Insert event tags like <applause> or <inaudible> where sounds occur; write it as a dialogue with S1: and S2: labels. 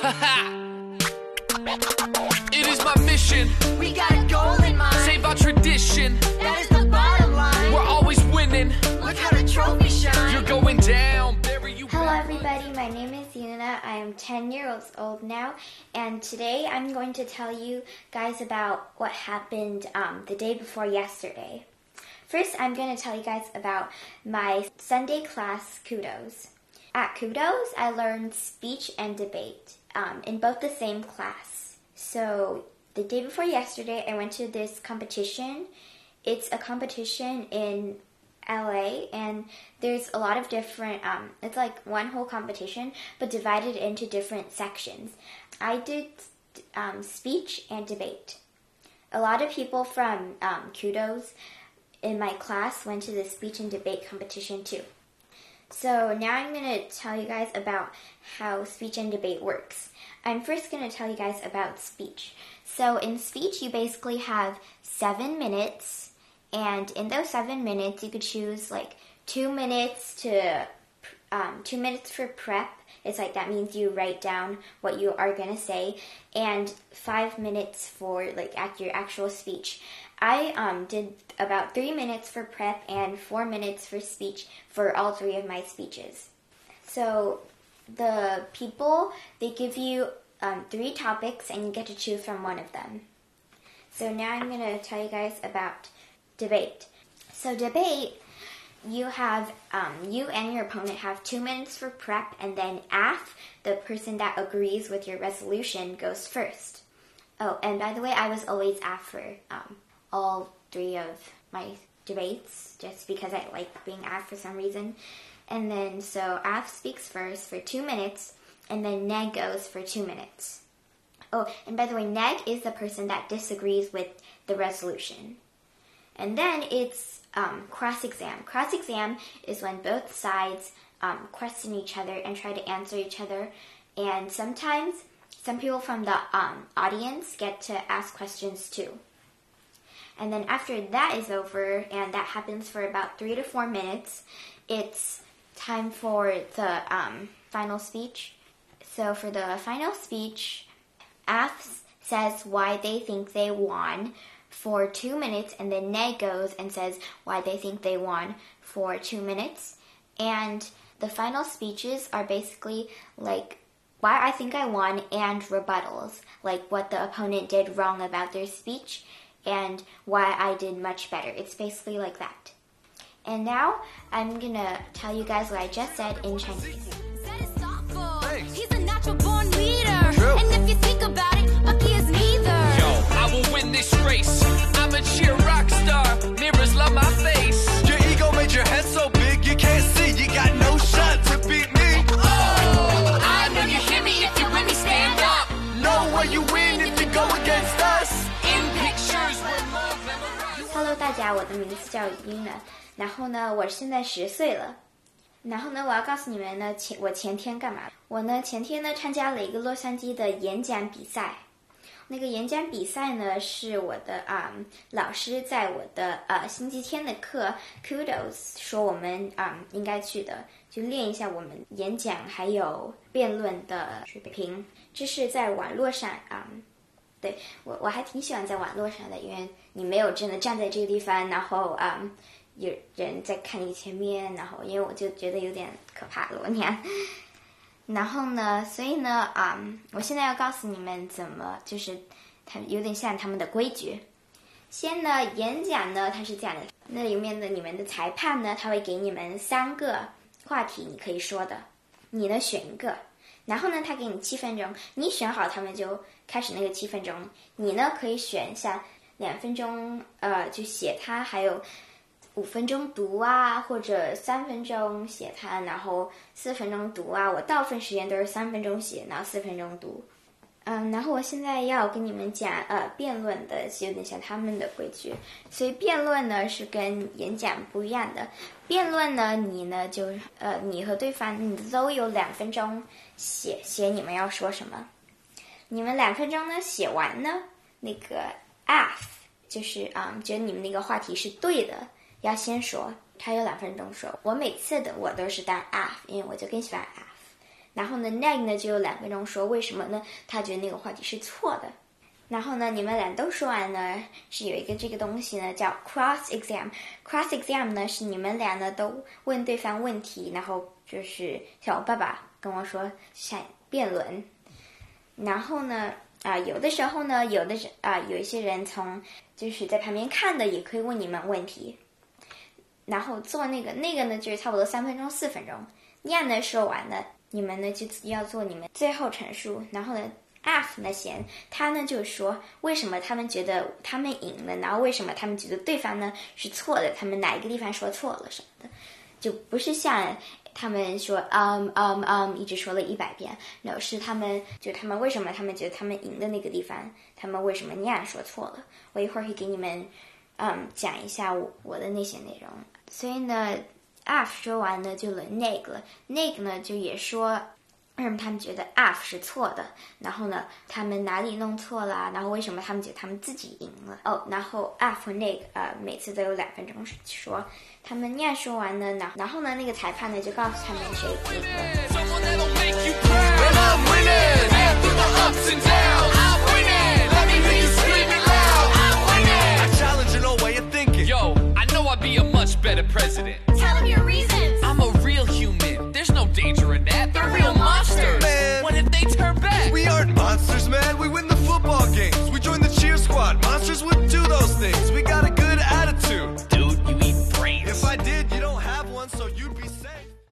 S1: <laughs> it is my mission.
S2: We got a goal in mind.
S1: Save our tradition.
S2: That is the bottom line.
S1: We're always winning.
S2: Look how the trophy shines.
S1: You're going down. Bury you
S3: Hello, everybody. My name is Yuna. I am 10 years old now, and today I'm going to tell you guys about what happened um, the day before yesterday. First, I'm going to tell you guys about my Sunday class kudos. At kudos, I learned speech and debate um, in both the same class. So, the day before yesterday, I went to this competition. It's a competition in LA, and there's a lot of different. Um, it's like one whole competition, but divided into different sections. I did um, speech and debate. A lot of people from um, Kudos in my class went to the speech and debate competition too. So now I'm going to tell you guys about how speech and debate works. I'm first going to tell you guys about speech. So in speech, you basically have seven minutes, and in those seven minutes, you could choose like two minutes to um, two minutes for prep. It's like that means you write down what you are gonna say, and five minutes for like at your actual speech. I um, did about three minutes for prep and four minutes for speech for all three of my speeches. So the people they give you um, three topics and you get to choose from one of them. So now I'm going to tell you guys about debate. So debate, you have um, you and your opponent have two minutes for prep, and then AF, the person that agrees with your resolution, goes first. Oh, and by the way, I was always AF for um, all three of my debates, just because I like being AF for some reason. And then so AF speaks first for two minutes, and then Neg goes for two minutes. Oh, and by the way, neg is the person that disagrees with the resolution. And then it's um, cross exam. Cross exam is when both sides um, question each other and try to answer each other. And sometimes some people from the um, audience get to ask questions too. And then after that is over, and that happens for about three to four minutes, it's time for the um, final speech. So for the final speech, F says why they think they won for two minutes, and then Neg goes and says why they think they won for two minutes. And the final speeches are basically like why I think I won and rebuttals, like what the opponent did wrong about their speech and why I did much better. It's basically like that. And now I'm gonna tell you guys what I just said in Chinese.
S2: Said it's thoughtful.
S1: Thanks.
S2: He's a natural born leader.
S1: True.
S2: And if you think about it, Bucky is neither.
S1: Yo, I will win this race. I'm a cheer rock star. Mirrors love my face.
S4: Your ego made your head so big you can't see. You got no shot to beat me.
S1: I know you hear me if you with me. Stand up.
S4: Know where you win if you go against us.
S1: In pictures, we're more glamorized.
S3: Hello，大家，我的名字叫伊娜， 然后呢，我现在十岁了。然后呢，我要告诉你们呢，前我前天干嘛？我呢前天呢参加了一个洛杉矶的演讲比赛。那个演讲比赛呢，是我的啊、老师在我的呃星期天的课 Kudos 说我们啊、应该去的，就练一下我们演讲还有辩论的水平。这是在网络上啊、对我我还挺喜欢在网络上的，因为你没有真的站在这个地方，然后啊、有人在看你前面，然后因为我就觉得有点可怕了，我那样。然后呢，所以呢，啊、我现在要告诉你们怎么，就是他有点像他们的规矩。先呢，演讲呢，他是这样的，那里面的你们的裁判呢，他会给你们三个话题，你可以说的，你呢选一个，然后呢，他给你七分钟，你选好，他们就开始那个七分钟。你呢可以选像两分钟，呃，就写他，还有五分钟读啊，或者三分钟写它，然后四分钟读啊。我大部分时间都是三分钟写，然后四分钟读。嗯，然后我现在要跟你们讲，呃，辩论的有点像他们的规矩，所以辩论呢是跟演讲不一样的。辩论呢，你呢就呃，你和对方你都有两分钟写写你们要说什么。你们两分钟呢写完呢，那个 F 就是啊、觉得你们那个话题是对的，要先说。他有两分钟说，我每次的我都是当 F，因为我就更喜欢 F。然后呢，Neg 呢就有两分钟说为什么呢？他觉得那个话题是错的。然后呢，你们俩都说完呢，是有一个这个东西呢，叫 cross exam。cross exam 呢是你们俩呢都问对方问题，然后就是像我爸爸跟我说像辩论。然后呢，啊、有的时候呢，有的人啊、有一些人从就是在旁边看的也可以问你们问题。然后做那个那个呢，就是差不多三分钟四分钟。念呢说完了，你们呢就要做你们最后陈述。然后呢，F 呢先，他呢就说为什么他们觉得他们赢了，然后为什么他们觉得对方呢是错的，他们哪一个地方说错了什么的，就不是像他们说嗯嗯嗯一直说了一百遍，no 是他们就他们为什么他们觉得他们赢的那个地方，他们为什么那样说错了。我一会儿会给你们嗯讲一下我我的那些内容。所以呢，af 说完呢就轮 Neg 了，Neg 呢就也说。为什么他们觉得 F 是错的？然后呢，他们哪里弄错了？然后为什么他们觉得他们自己赢了？哦，然后 F 和 Neg 呃每次都有两分钟说，他们念说完呢，然然后呢那个裁判呢就告诉他们谁赢了。